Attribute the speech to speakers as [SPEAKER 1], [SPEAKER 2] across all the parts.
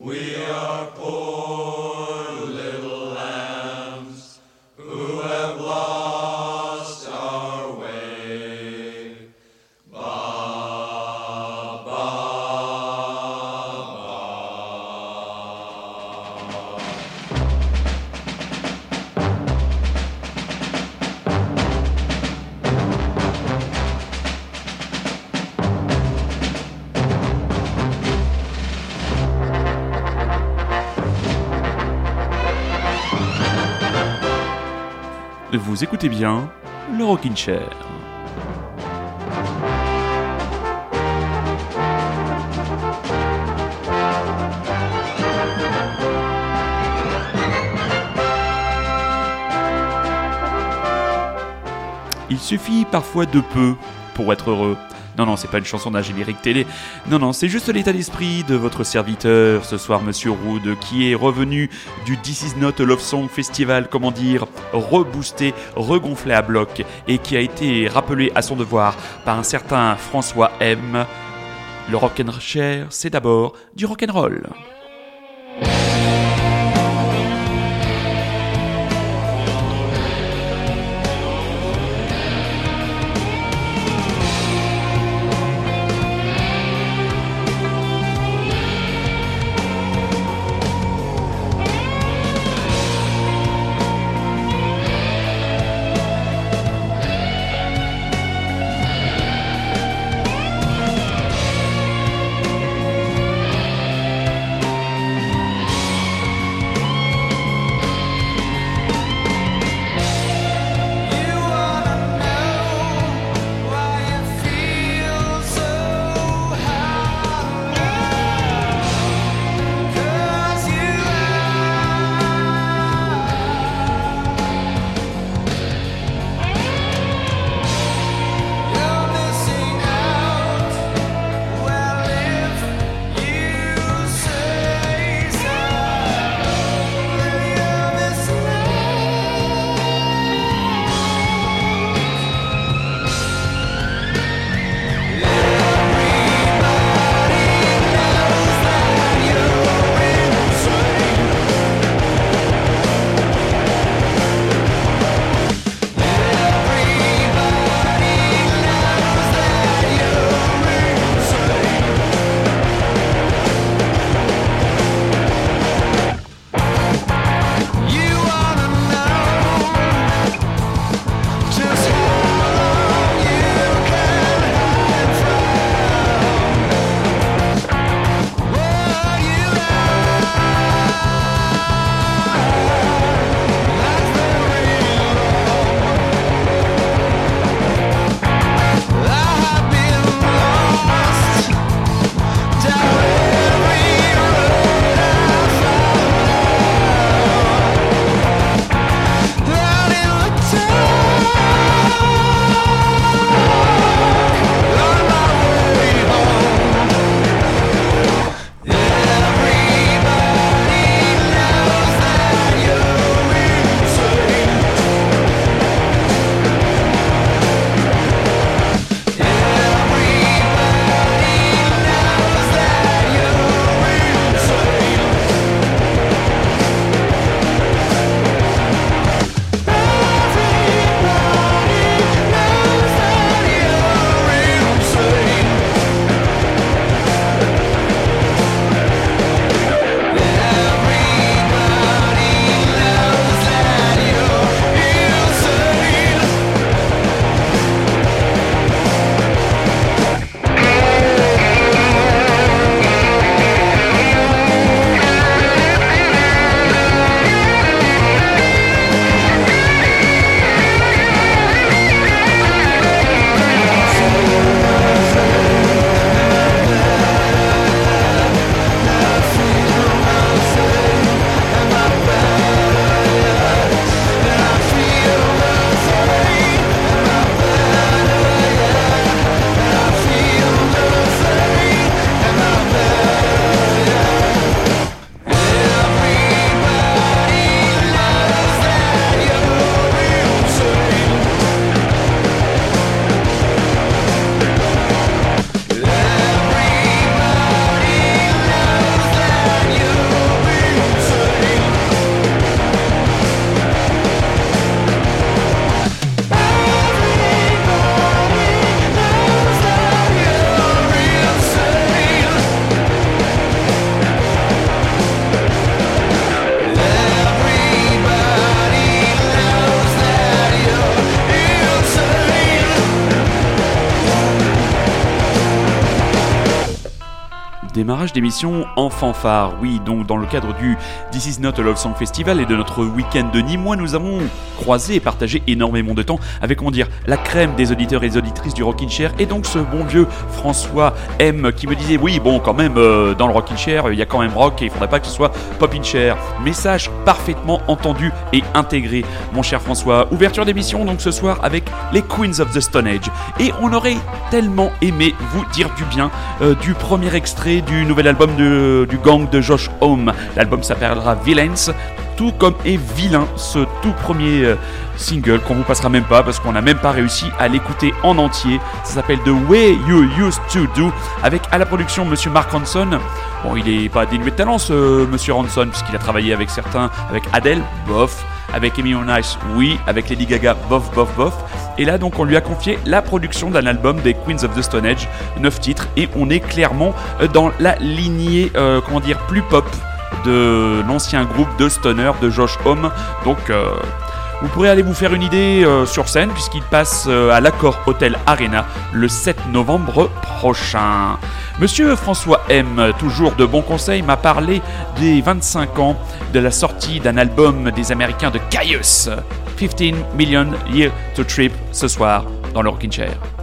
[SPEAKER 1] Vous bien le Rockin' Chair. Il suffit parfois de peu pour être heureux. Non, non, c'est pas une chanson d'un générique télé. Non, non, c'est juste l'état d'esprit de votre serviteur ce soir, Monsieur Rood, qui est revenu du This Is Not Love Song Festival, comment dire, reboosté, regonflé à bloc, et qui a été rappelé à son devoir par un certain François M. Le rock'n'roll, c'est d'abord du rock'n'roll. Démarrage d'émission en fanfare, oui, donc dans le cadre du This Is Not a Love Song Festival et de notre week-end de Nîmes, nous avons croisé et partagé énormément de temps avec, comment dire, la crème des auditeurs et des auditrices du Rockin' Chair et donc ce bon vieux François M qui me disait, oui, bon, quand même, euh, dans le Rockin' Chair, il y a quand même rock et il faudrait pas que ce soit Pop-in Chair. Message parfaitement entendu et intégré, mon cher François. Ouverture d'émission donc ce soir avec les Queens of the Stone Age. Et on aurait tellement aimé vous dire du bien euh, du premier extrait du nouvel album du gang de Josh Home. L'album s'appellera Villains, tout comme est vilain ce tout premier euh, single qu'on vous passera même pas parce qu'on n'a même pas réussi à l'écouter en entier. Ça s'appelle The Way You Used to Do avec à la production Monsieur Mark Ronson. Bon, il est pas dénué de talent ce Monsieur Ronson puisqu'il a travaillé avec certains, avec Adele, bof, avec Amy Nice, oui, avec Lady Gaga, bof, bof, bof. Et là, donc, on lui a confié la production d'un album des Queens of the Stone Age, 9 titres, et on est clairement euh, dans la lignée, euh, comment dire, plus pop de l'ancien groupe de Stoner de Josh Homme. Donc, euh, vous pourrez aller vous faire une idée sur scène puisqu'il passe à l'accord Hotel Arena le 7 novembre prochain. Monsieur François M, toujours de bons conseils, m'a parlé des 25 ans de la sortie d'un album des Américains de Caius. 15 Million Year to Trip ce soir dans le Rockin' Chair.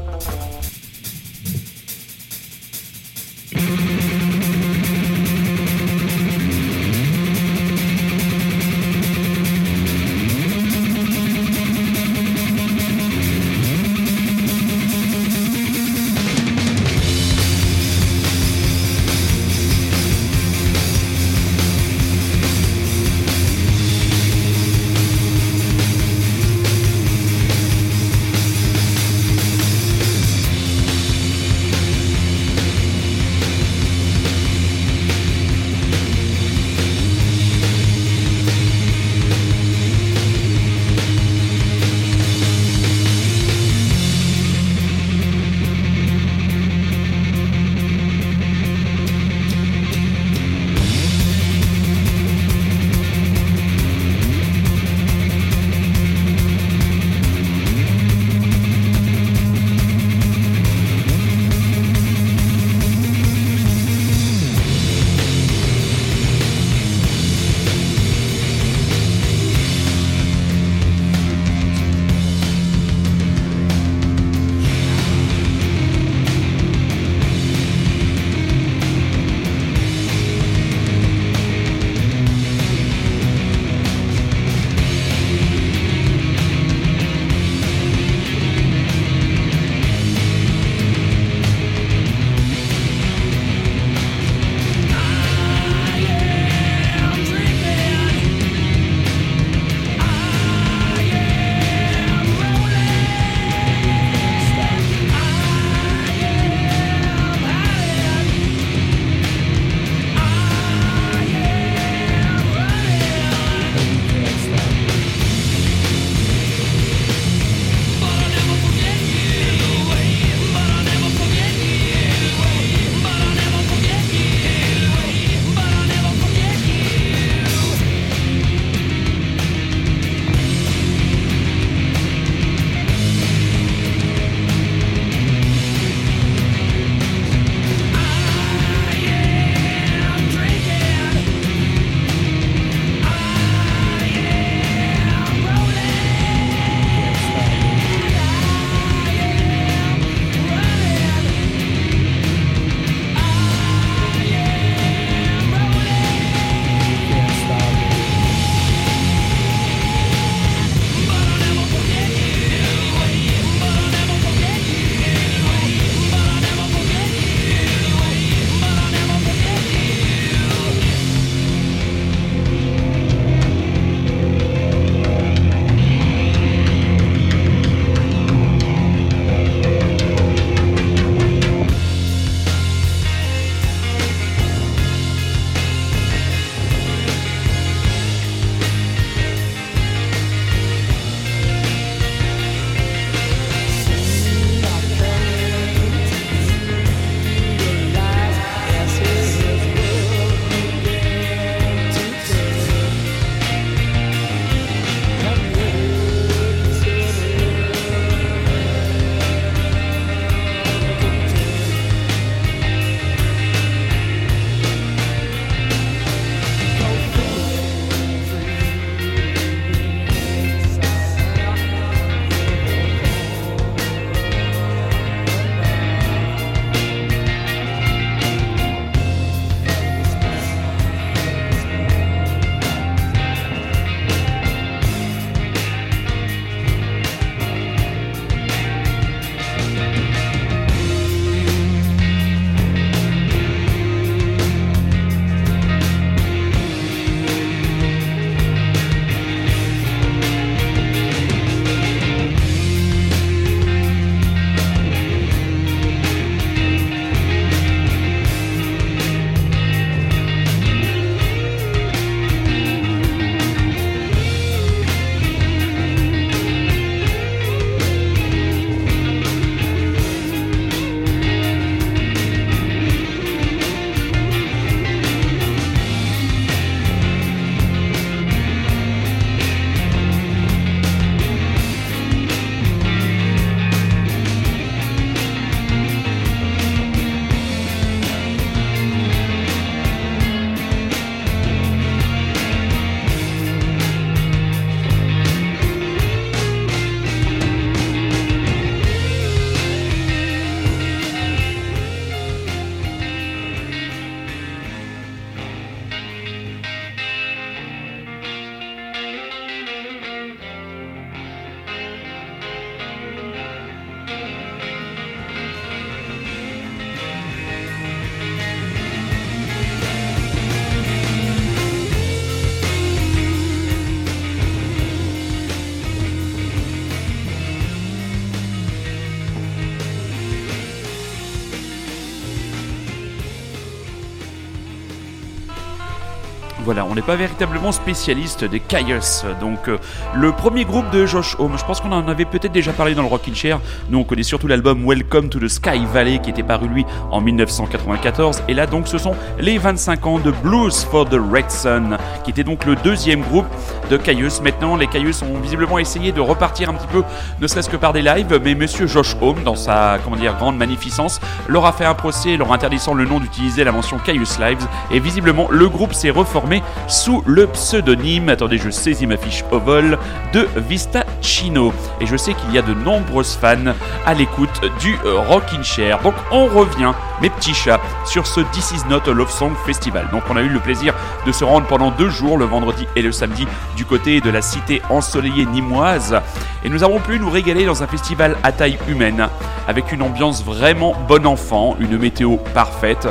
[SPEAKER 1] On n'est pas véritablement spécialiste des Caius. Donc, euh, le premier groupe de Josh Home, je pense qu'on en avait peut-être déjà parlé dans le Rockin' Chair. Nous, on connaît surtout l'album Welcome to the Sky Valley qui était paru lui en 1994. Et là, donc, ce sont les 25 ans de Blues for the Red Sun, qui était donc le deuxième groupe de Caius. Maintenant, les Caius ont visiblement essayé de repartir un petit peu, ne serait-ce que par des lives, mais monsieur Josh Home, dans sa comment dire, grande magnificence, leur a fait un procès leur interdisant le nom d'utiliser la mention Caius Lives. Et visiblement, le groupe s'est reformé sous le pseudonyme, attendez, je saisis ma fiche au vol, de Vista Chino. Et je sais qu'il y a de nombreuses fans à l'écoute du Rockin' Chair. Donc on revient, mes petits chats, sur ce This Is Not a Love Song Festival. Donc on a eu le plaisir de se rendre pendant deux jours, le vendredi et le samedi, du côté de la cité ensoleillée nimoise. Et nous avons pu nous régaler dans un festival à taille humaine, avec une ambiance vraiment bon enfant, une météo parfaite,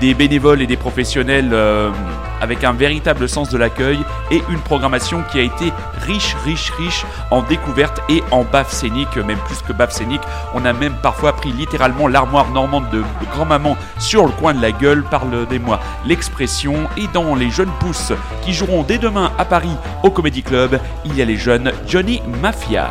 [SPEAKER 1] des bénévoles et des professionnels euh, avec un véritable sens de l'accueil et une programmation qui a été riche, riche, riche en découvertes et en baffes scéniques, même plus que baffes scéniques. On a même parfois pris littéralement l'armoire normande de grand-maman sur le coin de la gueule, parle-des-moi l'expression. Et dans les jeunes pousses qui joueront dès demain à Paris au Comedy Club, il y a les jeunes Johnny Mafia.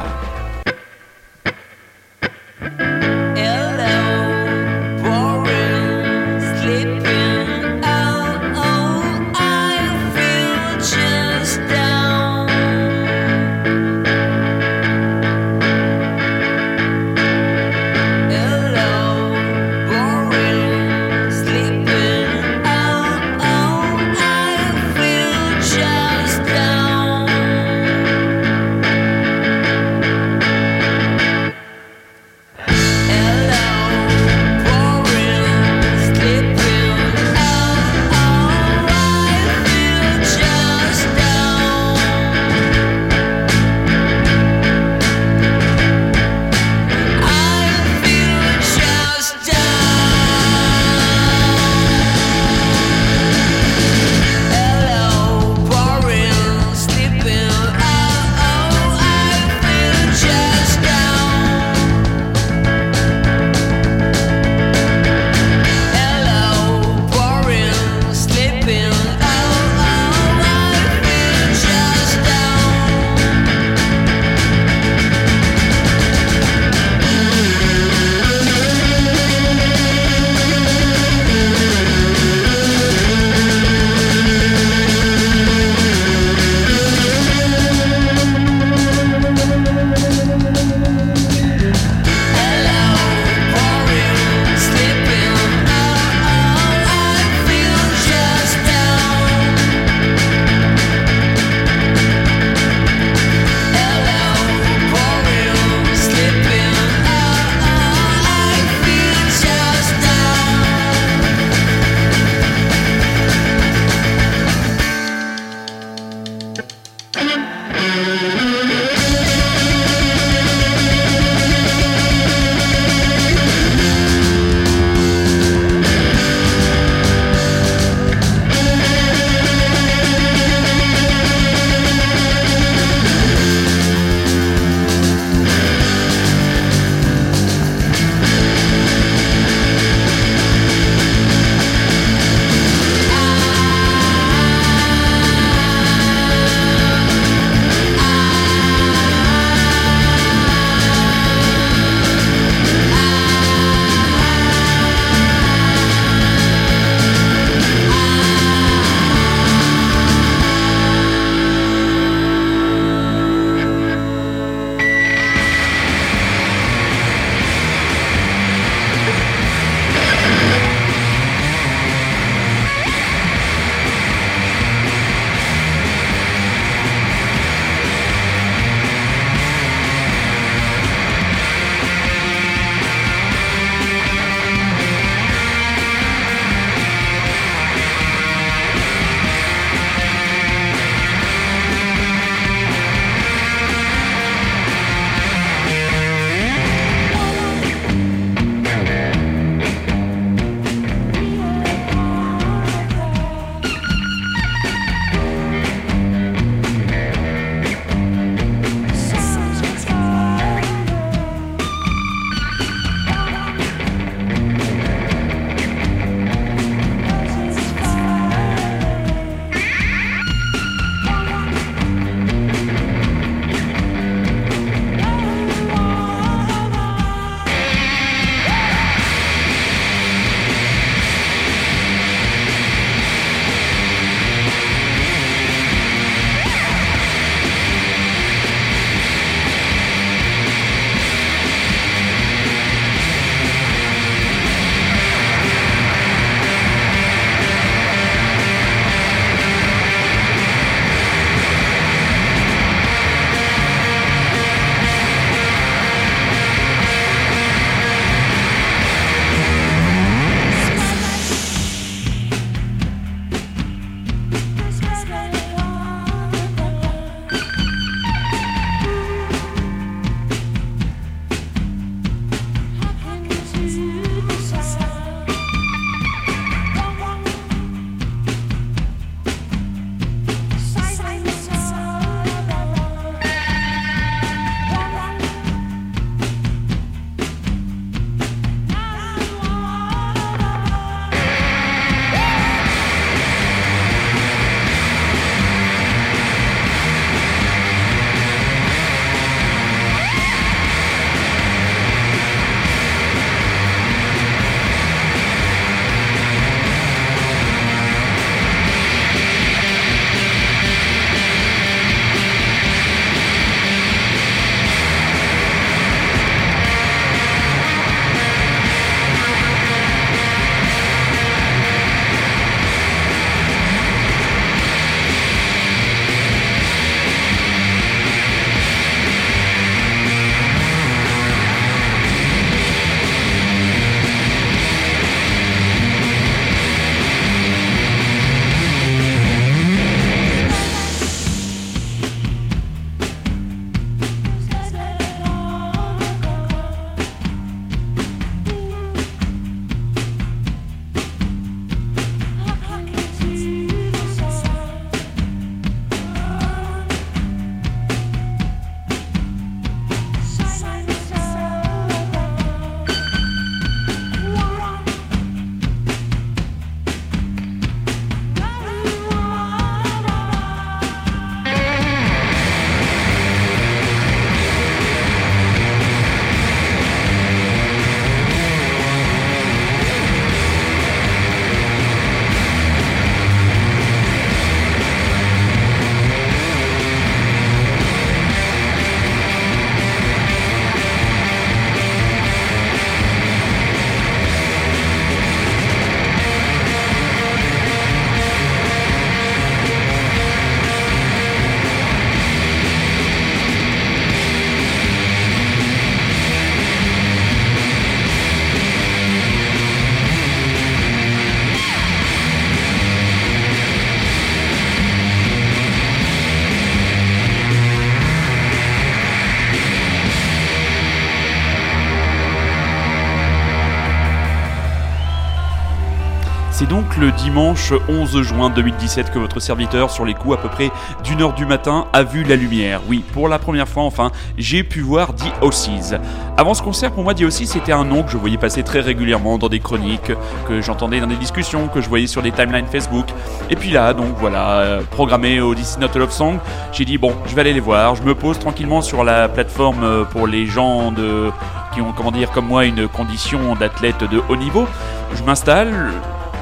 [SPEAKER 1] C'est donc le dimanche 11 juin 2017 que votre serviteur, sur les coups à peu près d'une heure du matin, a vu la lumière. Oui, pour la première fois enfin, j'ai pu voir The. Avant ce concert, pour moi, The c'était un nom que je voyais passer très régulièrement dans des chroniques, que j'entendais dans des discussions, que je voyais sur des timelines Facebook. Et puis là, donc voilà, euh, programmé au This Not Love Song, j'ai dit bon, je vais aller les voir. Je me pose tranquillement sur la plateforme euh, pour les gens de qui ont, comment dire, comme moi, une condition d'athlète de haut niveau. Je m'installe,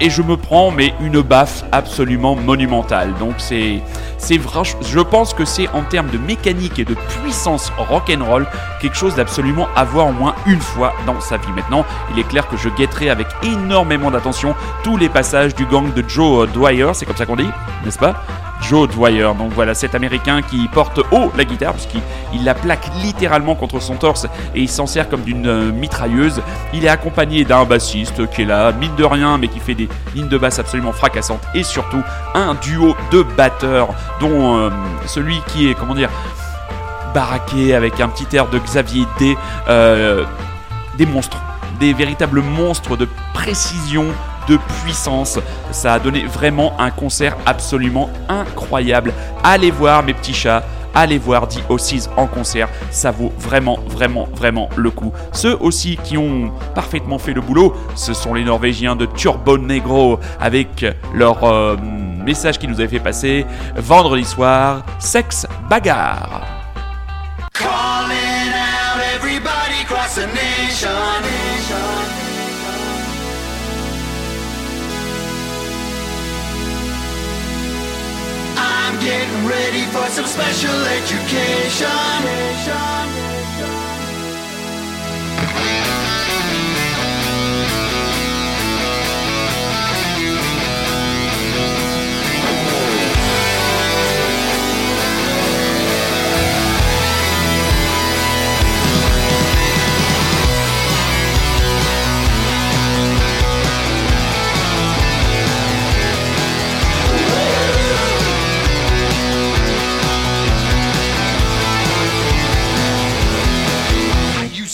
[SPEAKER 1] et je me prends mais une baffe absolument monumentale. Donc c'est c'est je pense que c'est en termes de mécanique et de puissance rock'n'roll quelque chose d'absolument à voir au moins une fois dans sa vie. Maintenant, il est clair que je guetterai avec énormément d'attention tous les passages du gang de Joe Dwyer, c'est comme ça qu'on dit, n'est-ce pas? Joe Dwyer. Donc voilà, cet américain qui porte haut la guitare, puisqu'il la plaque littéralement contre son torse et il s'en sert comme d'une euh, mitrailleuse. Il est accompagné d'un bassiste qui est là, mine de rien, mais qui fait des lignes de basse absolument fracassantes. Et surtout, un duo de batteurs, dont euh, celui qui est, comment dire, baraqué avec un petit air de Xavier D. Euh, des monstres des véritables monstres de précision, de puissance. Ça a donné vraiment un concert absolument incroyable. Allez voir mes petits chats. Allez voir The Ossies en concert, ça vaut vraiment, vraiment, vraiment le coup. Ceux aussi qui ont parfaitement fait le boulot, ce sont les Norvégiens de Turbo Negro avec leur euh, message qui nous avait fait passer vendredi soir, sexe bagarre. Getting ready for some special education.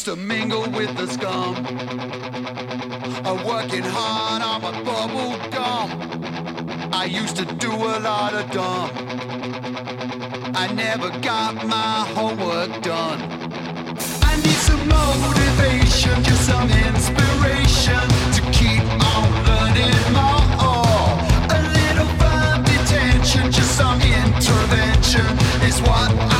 [SPEAKER 1] To mingle with the scum. I'm working hard on my bubble gum. I used to do a lot of dumb. I never got my homework done. I need some motivation, just some inspiration to keep on learning more. A little fun detention, just some intervention is what I'm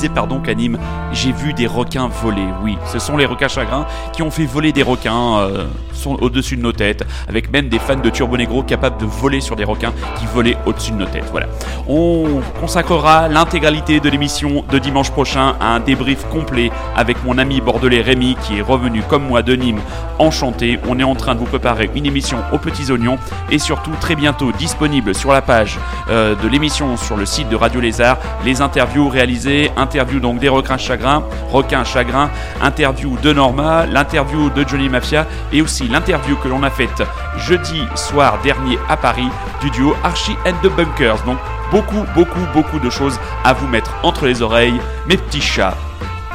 [SPEAKER 1] je vous disais, pardon, qu'anime, j'ai vu des requins voler. Oui, ce sont les requins chagrins qui ont fait voler des requins euh, au-dessus de nos têtes, avec même des fans de Turbo Negro capables de voler sur des requins qui volaient au-dessus de nos têtes. Voilà. On consacrera l'intégralité de l'émission de dimanche prochain à un débrief complet avec mon ami bordelais Rémi qui est revenu comme moi de Nîmes enchanté. On est en train de vous préparer une émission aux petits oignons et surtout très bientôt disponible sur la page euh, de l'émission sur le site de Radio Lézard les interviews réalisées, interview donc des requins chagrins, requins chagrins, interview de Norma, l'interview de Johnny Mafia et aussi l'interview que l'on a faite jeudi soir dernier à Paris du duo Archie and the Bunkers. Donc beaucoup, beaucoup, beaucoup de choses à vous mettre entre les oreilles, mes petits chats.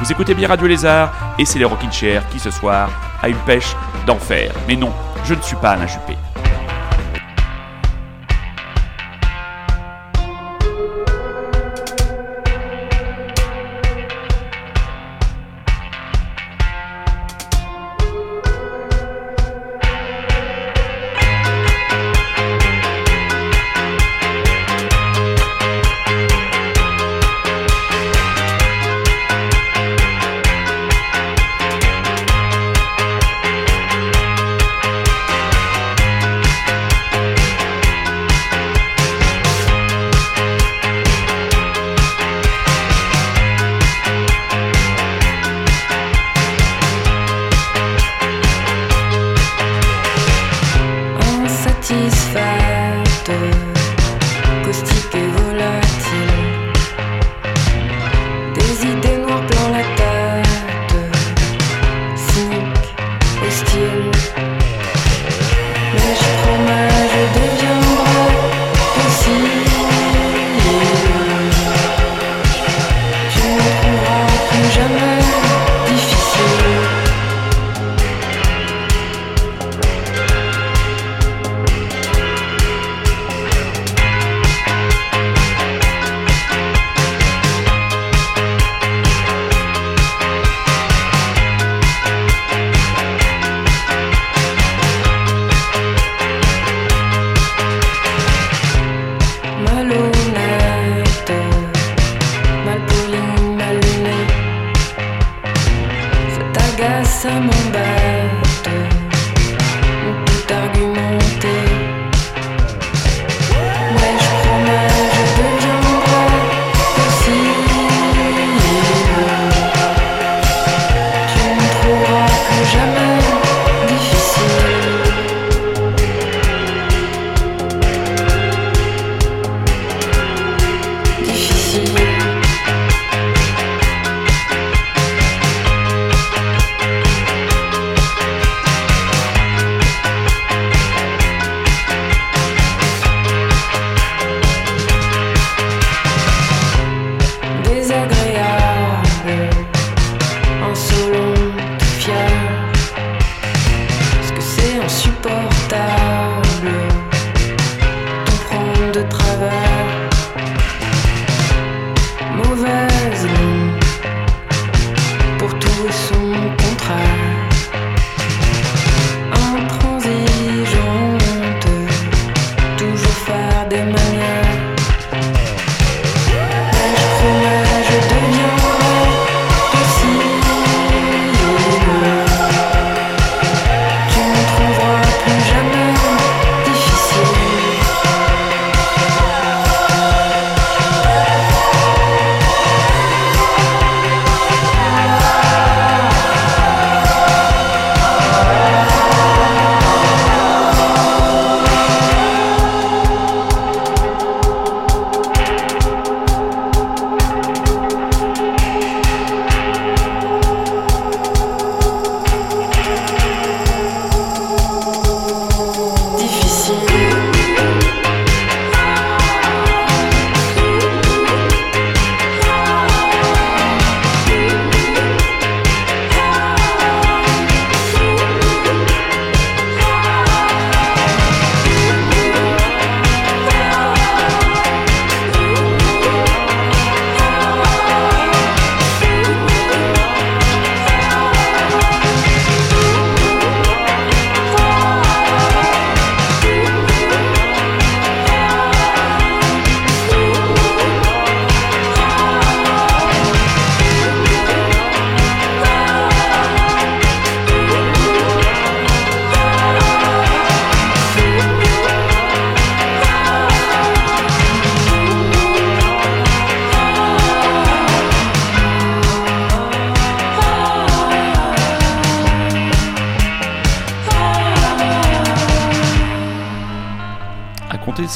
[SPEAKER 1] Vous écoutez bien Radio Lézard et c'est les Rockin' Chair qui ce soir a une pêche d'enfer. Mais non, je ne suis pas Alain Juppé.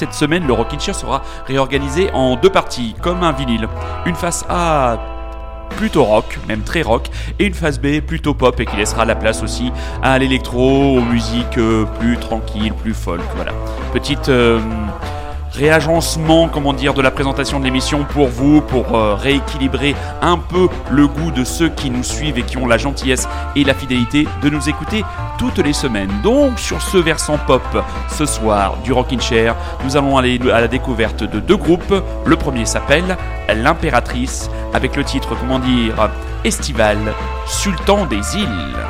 [SPEAKER 2] Cette semaine, le Rockin' Chair sera réorganisé en deux parties, comme un vinyle. Une face A plutôt rock, même très rock, et une phase B plutôt pop et qui laissera la place aussi à l'électro, aux musiques euh, plus tranquilles, plus folk. Voilà. Petite euh, réagencement, comment dire, de la présentation de l'émission pour vous, pour euh, rééquilibrer un peu le goût de ceux qui nous suivent et qui ont la gentillesse et la fidélité de nous écouter toutes les semaines. Donc sur ce versant pop, ce soir du Rockin' Chair, nous allons aller à la découverte de deux groupes. Le premier s'appelle L'Impératrice, avec le titre, comment dire, estival, Sultan des îles.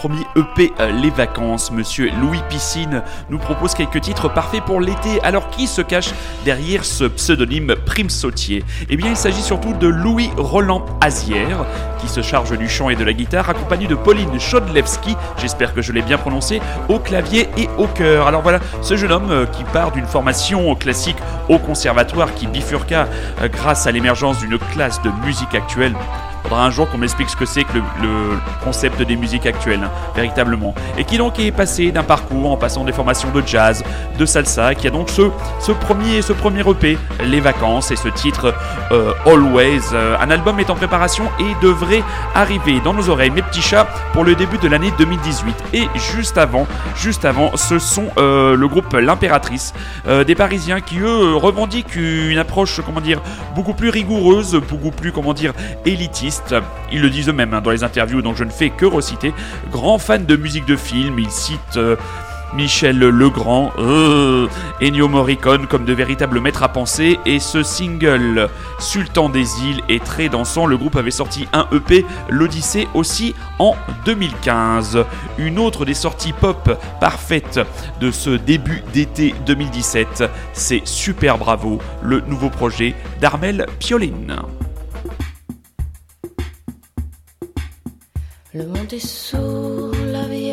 [SPEAKER 1] Premier EP euh, Les Vacances, monsieur Louis Piscine nous propose quelques titres parfaits pour l'été. Alors qui se cache derrière ce pseudonyme Prime Sautier? Eh bien il s'agit surtout de Louis Roland Azière qui se charge du chant et de la guitare accompagné de Pauline Chodlewski, j'espère que je l'ai bien prononcé, au clavier et au chœur. Alors voilà, ce jeune homme euh, qui part d'une formation classique au conservatoire qui bifurqua euh, grâce à l'émergence d'une classe de musique actuelle Faudra un jour qu'on m'explique ce que c'est que le, concept des musiques actuelles, hein, véritablement. Et qui donc est passé d'un parcours en passant des formations de jazz, de salsa, qui a donc ce, ce, premier, ce premier EP, Les Vacances, et ce titre euh, Always. Euh, un album est en préparation et devrait arriver dans nos oreilles, mes petits chats, pour le début de l'année 2018. Et juste avant, juste avant, ce sont euh, le groupe L'Impératrice, des Parisiens qui eux revendiquent une approche, comment dire, beaucoup plus rigoureuse, beaucoup plus, comment dire, élitiste. Ils le disent eux-mêmes hein, dans les interviews, donc je ne fais que reciter. Grand fan de musique de film, ils citent. euh, Michel Legrand, euh, Ennio Morricone comme de véritables maîtres à penser et ce single Sultan des îles est très dansant. Le groupe avait sorti un EP, l'Odyssée aussi en 2015. Une autre des sorties pop parfaites de ce début d'été 2017, c'est Super Bravo, le nouveau projet d'Armel Pioline.
[SPEAKER 3] Le monde est sourd, la vie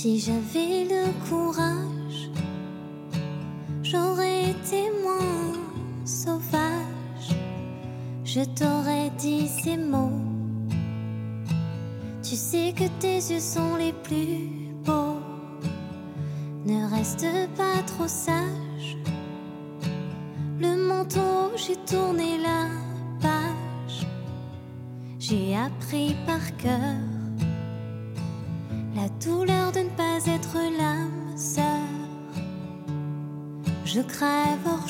[SPEAKER 3] Si
[SPEAKER 2] j'avais le courage, j'aurais été moins sauvage. Je t'aurais dit ces mots. Tu sais que tes yeux sont les plus beaux. Ne reste pas trop sage. Le manteau, j'ai tourné la page. J'ai appris par cœur la douleur crève hors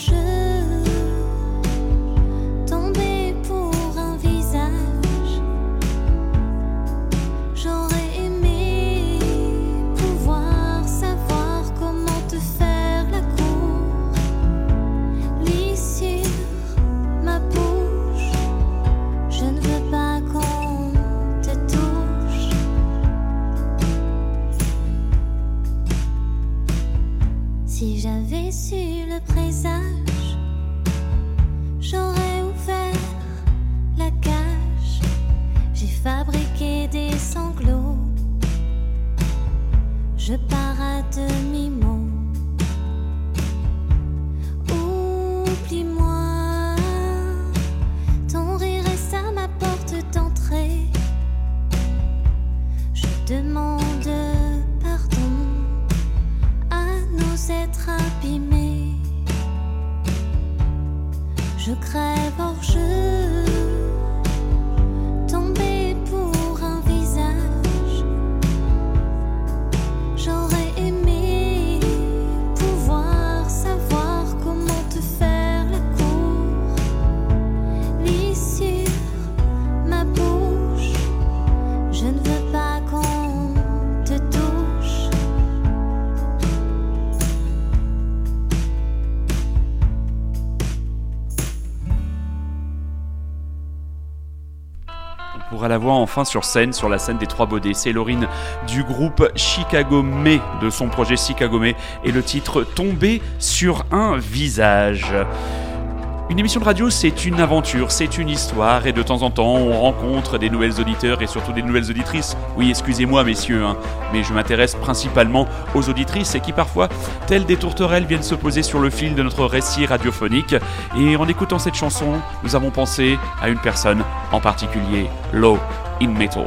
[SPEAKER 2] La
[SPEAKER 1] voir enfin sur scène, sur la scène des Trois Baudets. C'est Laurine du groupe Chicago May, de son projet Chicago May, et le titre Tomber sur un visage. Une émission de radio, c'est une aventure, c'est une histoire, et de temps en temps, on rencontre des nouvelles auditeurs et surtout des nouvelles auditrices. Oui, excusez-moi, messieurs, hein, mais je m'intéresse principalement aux auditrices et qui parfois, telles des tourterelles, viennent se poser sur le fil de notre récit radiophonique. Et en écoutant cette chanson, nous avons pensé à une personne en particulier, Low in Metal.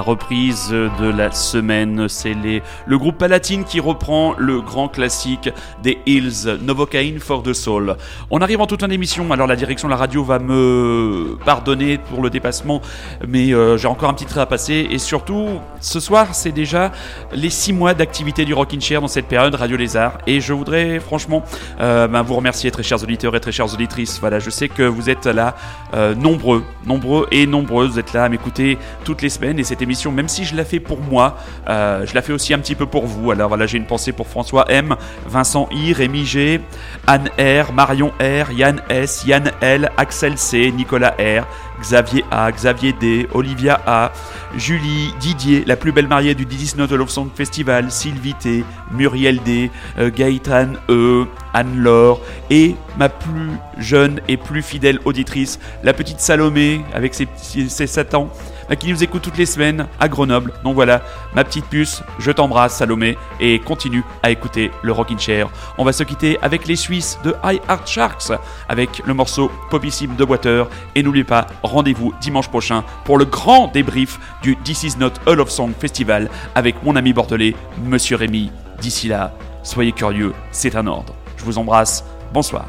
[SPEAKER 4] La reprise de la semaine, c'est le groupe Palatine qui reprend le grand classique des Hills, Novocaine for the Soul. On arrive en toute fin d'émission, alors la direction de la radio va me pardonner pour le dépassement, mais euh, j'ai encore un petit trait à passer. Et surtout, ce soir, c'est déjà les six mois d'activité du Rockin' Chair dans cette période Radio Lézard. Et je voudrais franchement euh, ben, vous remercier, très chers auditeurs et très chères auditrices. Voilà, je sais que vous êtes là euh, nombreux, nombreux et nombreuses. Vous êtes là à m'écouter toutes les semaines. Et cette même si je la fais pour moi, euh, je la fais aussi un petit peu pour vous. Alors voilà, j'ai une pensée pour François M, Vincent I, Rémi G, Anne R, Marion R, Yann S, Yann L, Axel C, Nicolas R, Xavier A, Xavier D, Olivia A, Julie, Didier, la plus belle mariée du 19 Love Song Festival, Sylvie T, Muriel D, euh, Gaëtan E, Anne-Laure et ma plus jeune et plus fidèle auditrice, la petite Salomé avec ses, ses 7 ans, euh, qui nous écoute toutes les semaines à Grenoble. Donc voilà, ma petite puce, je t'embrasse Salomé et continue à écouter le Rockin' Chair. On va se quitter avec les Suisses de High Art Sharks avec le morceau Popissime de Water et n'oubliez pas, rendez-vous dimanche prochain pour le grand débrief du This Is Not All of Song Festival avec mon ami bordelais, Monsieur Rémi. D'ici là, soyez curieux, c'est un ordre. Je vous embrasse, bonsoir.